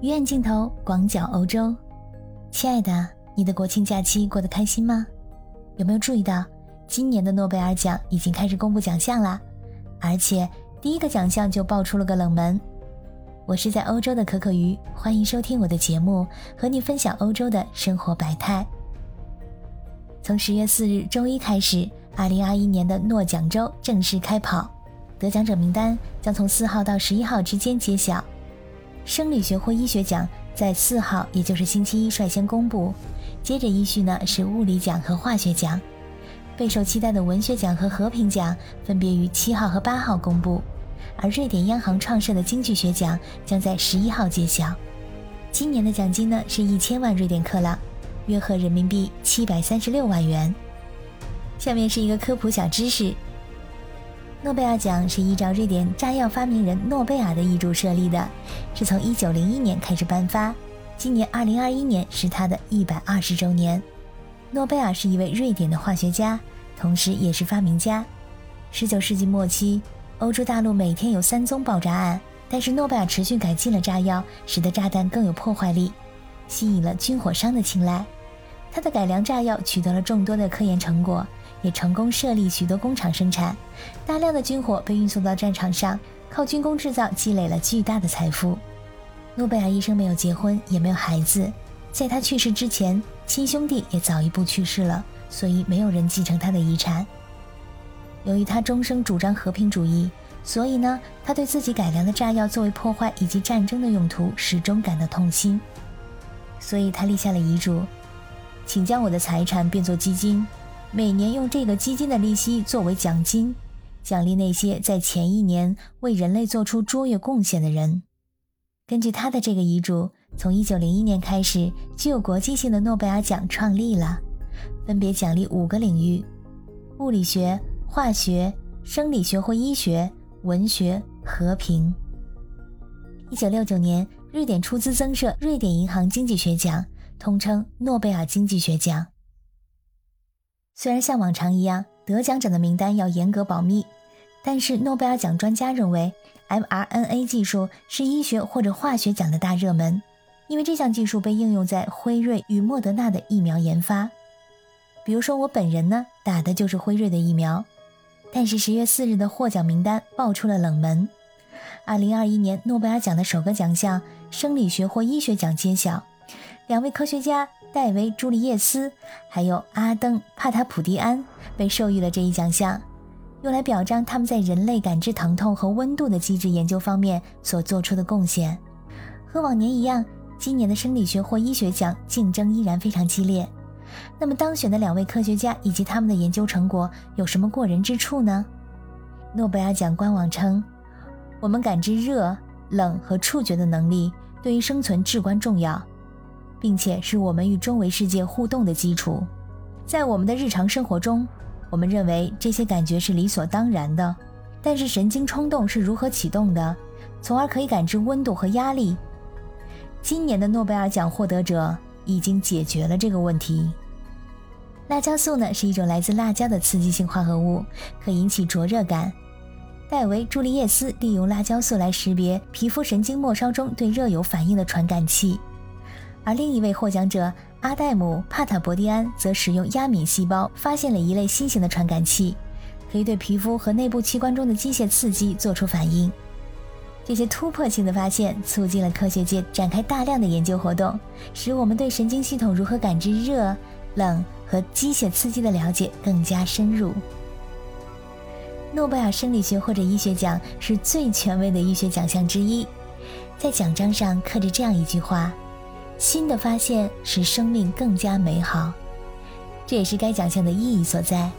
鱼眼镜头，广角欧洲，亲爱的，你的国庆假期过得开心吗？有没有注意到，今年的诺贝尔奖已经开始公布奖项啦？而且第一个奖项就爆出了个冷门。我是在欧洲的可可鱼，欢迎收听我的节目，和你分享欧洲的生活百态。从十月四日周一开始，二零二一年的诺奖周正式开跑，得奖者名单将从四号到十一号之间揭晓。生理学或医学奖在四号，也就是星期一率先公布，接着依序呢是物理奖和化学奖。备受期待的文学奖和和平奖分别于七号和八号公布，而瑞典央行创设的经济学奖将在十一号揭晓。今年的奖金呢是一千万瑞典克朗，约合人民币七百三十六万元。下面是一个科普小知识。诺贝尔奖是依照瑞典炸药发明人诺贝尔的遗嘱设立的，是从1901年开始颁发。今年2021年是他的一百二十周年。诺贝尔是一位瑞典的化学家，同时也是发明家。19世纪末期，欧洲大陆每天有三宗爆炸案，但是诺贝尔持续改进了炸药，使得炸弹更有破坏力，吸引了军火商的青睐。他的改良炸药取得了众多的科研成果。也成功设立许多工厂生产，大量的军火被运送到战场上，靠军工制造积累了巨大的财富。诺贝尔一生没有结婚，也没有孩子，在他去世之前，亲兄弟也早一步去世了，所以没有人继承他的遗产。由于他终生主张和平主义，所以呢，他对自己改良的炸药作为破坏以及战争的用途始终感到痛心，所以他立下了遗嘱，请将我的财产变作基金。每年用这个基金的利息作为奖金，奖励那些在前一年为人类做出卓越贡献的人。根据他的这个遗嘱，从1901年开始，具有国际性的诺贝尔奖创立了，分别奖励五个领域：物理学、化学、生理学或医学、文学、和平。1969年，瑞典出资增设瑞典银行经济学奖，通称诺贝尔经济学奖。虽然像往常一样，得奖者的名单要严格保密，但是诺贝尔奖专家认为，mRNA 技术是医学或者化学奖的大热门，因为这项技术被应用在辉瑞与莫德纳的疫苗研发。比如说我本人呢，打的就是辉瑞的疫苗。但是十月四日的获奖名单爆出了冷门，二零二一年诺贝尔奖的首个奖项——生理学或医学奖揭晓，两位科学家。戴维·朱利叶斯还有阿登·帕塔普蒂安被授予了这一奖项，用来表彰他们在人类感知疼痛和温度的机制研究方面所做出的贡献。和往年一样，今年的生理学或医学奖竞争依然非常激烈。那么，当选的两位科学家以及他们的研究成果有什么过人之处呢？诺贝尔奖官网称：“我们感知热、冷和触觉的能力对于生存至关重要。”并且是我们与周围世界互动的基础。在我们的日常生活中，我们认为这些感觉是理所当然的。但是神经冲动是如何启动的，从而可以感知温度和压力？今年的诺贝尔奖获得者已经解决了这个问题。辣椒素呢是一种来自辣椒的刺激性化合物，可引起灼热感。戴维·朱利叶斯利用辣椒素来识别皮肤神经末梢中对热有反应的传感器。而另一位获奖者阿戴姆·帕塔博蒂安则使用压敏细胞发现了一类新型的传感器，可以对皮肤和内部器官中的机械刺激做出反应。这些突破性的发现促进了科学界展开大量的研究活动，使我们对神经系统如何感知热、冷和机械刺激的了解更加深入。诺贝尔生理学或者医学奖是最权威的医学奖项之一，在奖章上刻着这样一句话。新的发现使生命更加美好，这也是该奖项的意义所在。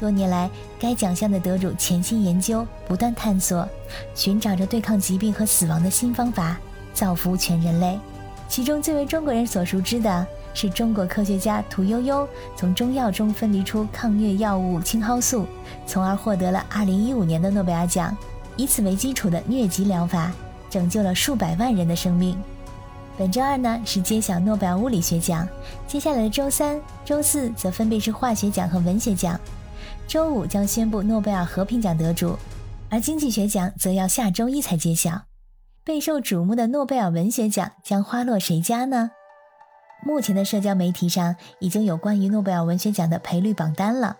多年来，该奖项的得主潜心研究，不断探索，寻找着对抗疾病和死亡的新方法，造福全人类。其中最为中国人所熟知的是中国科学家屠呦呦从中药中分离出抗疟药物青蒿素，从而获得了2015年的诺贝尔奖。以此为基础的疟疾疗法，拯救了数百万人的生命。本周二呢是揭晓诺贝尔物理学奖，接下来的周三、周四则分别是化学奖和文学奖，周五将宣布诺贝尔和平奖得主，而经济学奖则要下周一才揭晓。备受瞩目的诺贝尔文学奖将花落谁家呢？目前的社交媒体上已经有关于诺贝尔文学奖的赔率榜单了。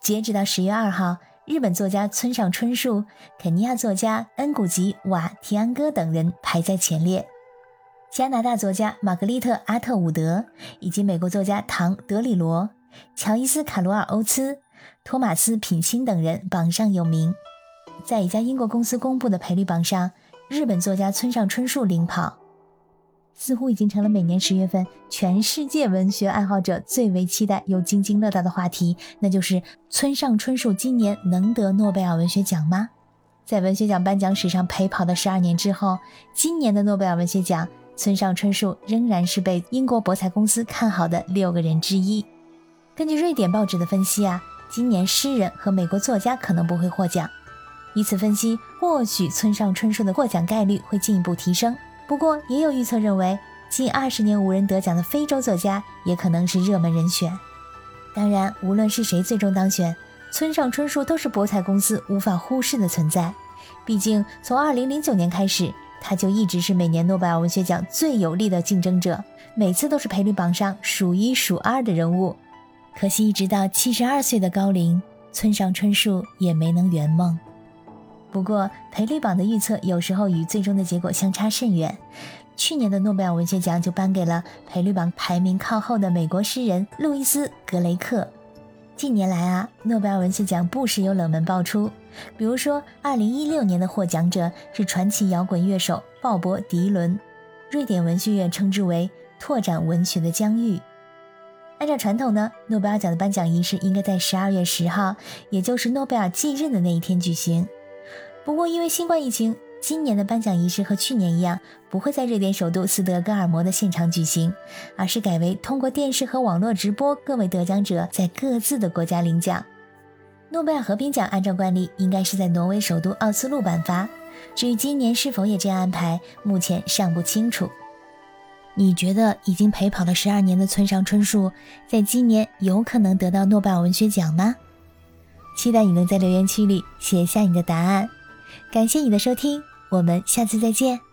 截止到十月二号，日本作家村上春树、肯尼亚作家恩古吉瓦提安戈等人排在前列。加拿大作家玛格丽特阿特伍德以及美国作家唐德里罗、乔伊斯卡罗尔欧兹、托马斯品钦等人榜上有名。在一家英国公司公布的赔率榜上，日本作家村上春树领跑。似乎已经成了每年十月份全世界文学爱好者最为期待又津津乐道的话题，那就是村上春树今年能得诺贝尔文学奖吗？在文学奖颁奖史上陪跑的十二年之后，今年的诺贝尔文学奖，村上春树仍然是被英国博彩公司看好的六个人之一。根据瑞典报纸的分析啊，今年诗人和美国作家可能不会获奖，以此分析，或许村上春树的获奖概率会进一步提升。不过，也有预测认为，近二十年无人得奖的非洲作家也可能是热门人选。当然，无论是谁最终当选，村上春树都是博彩公司无法忽视的存在。毕竟，从二零零九年开始，他就一直是每年诺贝尔文学奖最有力的竞争者，每次都是赔率榜上数一数二的人物。可惜，一直到七十二岁的高龄，村上春树也没能圆梦。不过，赔率榜的预测有时候与最终的结果相差甚远。去年的诺贝尔文学奖就颁给了赔率榜排名靠后的美国诗人路易斯·格雷克。近年来啊，诺贝尔文学奖不时有冷门爆出，比如说2016年的获奖者是传奇摇滚乐手鲍勃·迪伦，瑞典文学院称之为“拓展文学的疆域”。按照传统呢，诺贝尔奖的颁奖仪式应该在12月10号，也就是诺贝尔忌日的那一天举行。不过，因为新冠疫情，今年的颁奖仪式和去年一样，不会在瑞典首都斯德哥尔摩的现场举行，而是改为通过电视和网络直播，各位得奖者在各自的国家领奖。诺贝尔和平奖按照惯例应该是在挪威首都奥斯陆颁发，至于今年是否也这样安排，目前尚不清楚。你觉得已经陪跑了十二年的村上春树，在今年有可能得到诺贝尔文学奖吗？期待你能在留言区里写下你的答案。感谢你的收听，我们下次再见。